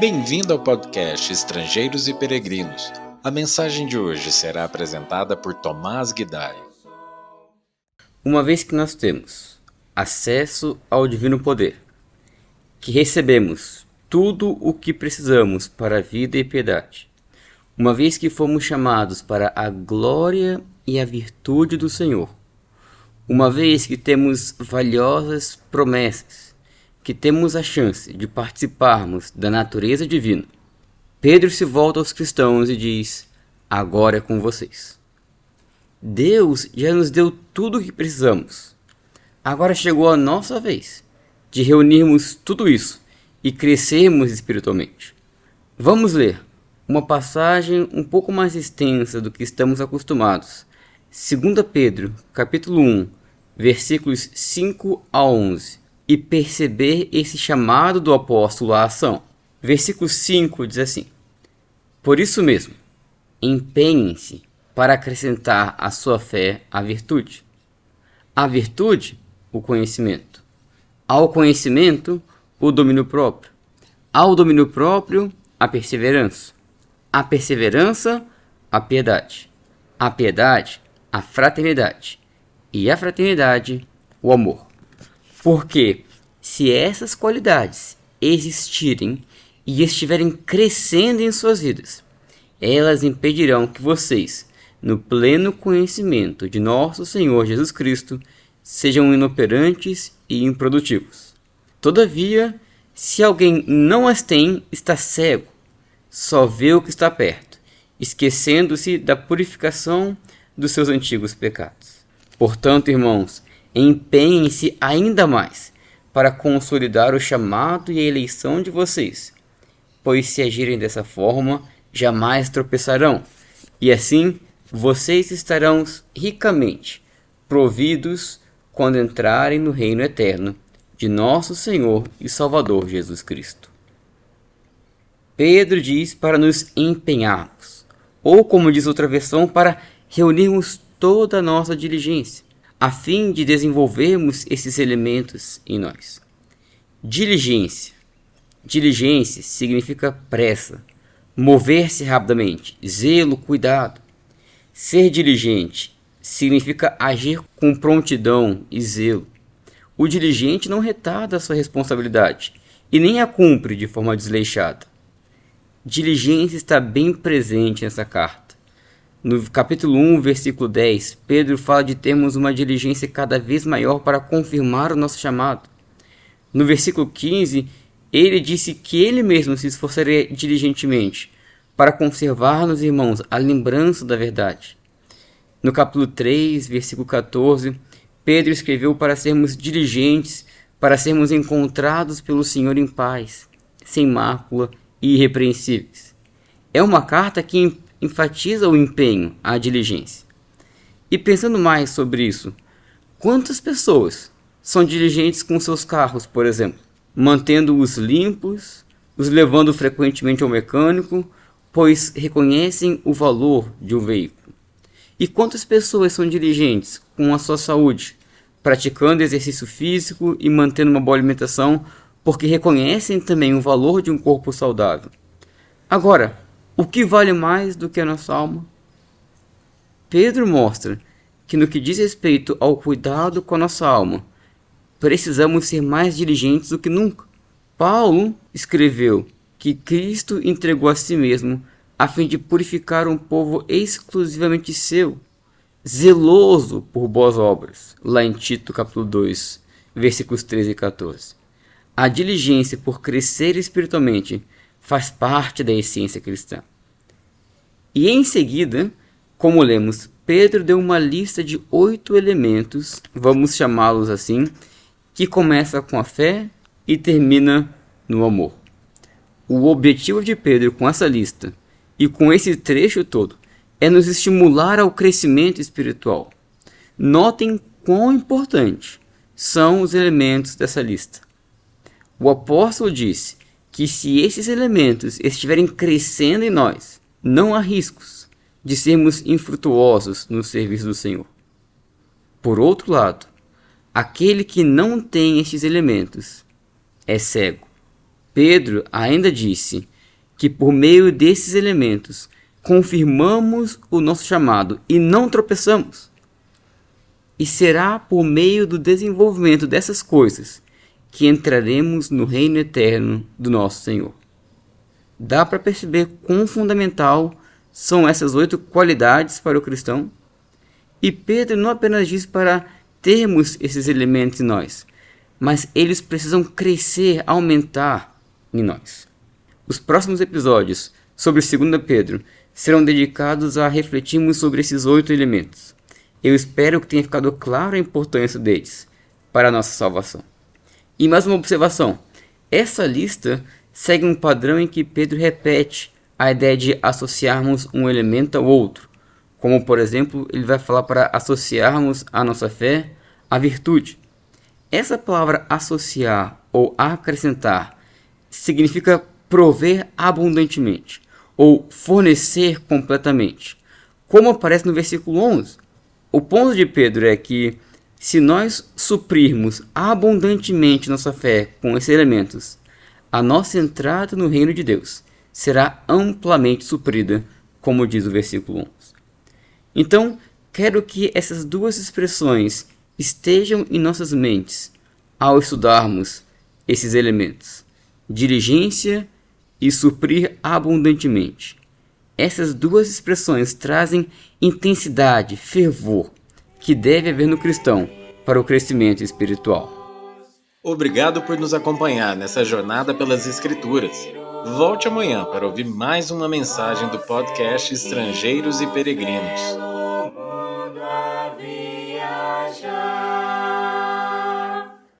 Bem-vindo ao podcast Estrangeiros e Peregrinos. A mensagem de hoje será apresentada por Tomás Guidai. Uma vez que nós temos acesso ao divino poder, que recebemos tudo o que precisamos para a vida e piedade, uma vez que fomos chamados para a glória e a virtude do Senhor, uma vez que temos valiosas promessas que temos a chance de participarmos da natureza divina, Pedro se volta aos cristãos e diz: Agora é com vocês. Deus já nos deu tudo o que precisamos. Agora chegou a nossa vez de reunirmos tudo isso e crescermos espiritualmente. Vamos ler uma passagem um pouco mais extensa do que estamos acostumados. 2 Pedro, capítulo 1, versículos 5 a 11 e perceber esse chamado do apóstolo à ação. Versículo 5 diz assim: Por isso mesmo, empenhem-se para acrescentar à sua fé a virtude. A virtude, o conhecimento. Ao conhecimento, o domínio próprio. Ao domínio próprio, a perseverança. A perseverança, a piedade. A piedade, a fraternidade. E a fraternidade, o amor. Porque se essas qualidades existirem e estiverem crescendo em suas vidas, elas impedirão que vocês, no pleno conhecimento de nosso Senhor Jesus Cristo, sejam inoperantes e improdutivos. Todavia, se alguém não as tem, está cego, só vê o que está perto, esquecendo-se da purificação dos seus antigos pecados. Portanto, irmãos, Empenhem-se ainda mais para consolidar o chamado e a eleição de vocês, pois se agirem dessa forma, jamais tropeçarão, e assim vocês estarão ricamente providos quando entrarem no reino eterno de nosso Senhor e Salvador Jesus Cristo. Pedro diz para nos empenharmos, ou como diz outra versão, para reunirmos toda a nossa diligência a fim de desenvolvermos esses elementos em nós. Diligência. Diligência significa pressa, mover-se rapidamente, zelo, cuidado. Ser diligente significa agir com prontidão e zelo. O diligente não retarda a sua responsabilidade e nem a cumpre de forma desleixada. Diligência está bem presente nessa carta. No capítulo 1, versículo 10, Pedro fala de termos uma diligência cada vez maior para confirmar o nosso chamado. No versículo 15, ele disse que ele mesmo se esforçaria diligentemente para conservar nos irmãos a lembrança da verdade. No capítulo 3, versículo 14, Pedro escreveu para sermos diligentes, para sermos encontrados pelo Senhor em paz, sem mácula e irrepreensíveis. É uma carta que enfatiza o empenho, a diligência. E pensando mais sobre isso, quantas pessoas são diligentes com seus carros, por exemplo, mantendo-os limpos, os levando frequentemente ao mecânico, pois reconhecem o valor de um veículo? E quantas pessoas são diligentes com a sua saúde, praticando exercício físico e mantendo uma boa alimentação, porque reconhecem também o valor de um corpo saudável? Agora, o que vale mais do que a nossa alma? Pedro mostra que no que diz respeito ao cuidado com a nossa alma, precisamos ser mais diligentes do que nunca. Paulo escreveu que Cristo entregou a si mesmo a fim de purificar um povo exclusivamente seu, zeloso por boas obras, lá em Tito capítulo 2, versículos 13 e 14. A diligência por crescer espiritualmente faz parte da essência cristã. E em seguida, como lemos, Pedro deu uma lista de oito elementos, vamos chamá-los assim, que começa com a fé e termina no amor. O objetivo de Pedro com essa lista e com esse trecho todo é nos estimular ao crescimento espiritual. Notem quão importante são os elementos dessa lista. O apóstolo disse que se esses elementos estiverem crescendo em nós, não há riscos de sermos infrutuosos no serviço do Senhor. Por outro lado, aquele que não tem estes elementos é cego, Pedro ainda disse que por meio desses elementos confirmamos o nosso chamado e não tropeçamos. E será por meio do desenvolvimento dessas coisas que entraremos no reino eterno do nosso Senhor. Dá para perceber quão fundamental são essas oito qualidades para o cristão? E Pedro não apenas diz para termos esses elementos em nós, mas eles precisam crescer, aumentar em nós. Os próximos episódios sobre 2 Pedro serão dedicados a refletirmos sobre esses oito elementos. Eu espero que tenha ficado claro a importância deles para a nossa salvação. E mais uma observação: essa lista segue um padrão em que Pedro repete a ideia de associarmos um elemento ao outro, como por exemplo, ele vai falar para associarmos a nossa fé à virtude. Essa palavra associar ou acrescentar significa prover abundantemente ou fornecer completamente, como aparece no versículo 11. O ponto de Pedro é que se nós suprirmos abundantemente nossa fé com esses elementos, a nossa entrada no reino de Deus será amplamente suprida, como diz o versículo 11. Então, quero que essas duas expressões estejam em nossas mentes ao estudarmos esses elementos: diligência e suprir abundantemente. Essas duas expressões trazem intensidade, fervor, que deve haver no cristão para o crescimento espiritual. Obrigado por nos acompanhar nessa jornada pelas Escrituras. Volte amanhã para ouvir mais uma mensagem do podcast Estrangeiros e Peregrinos.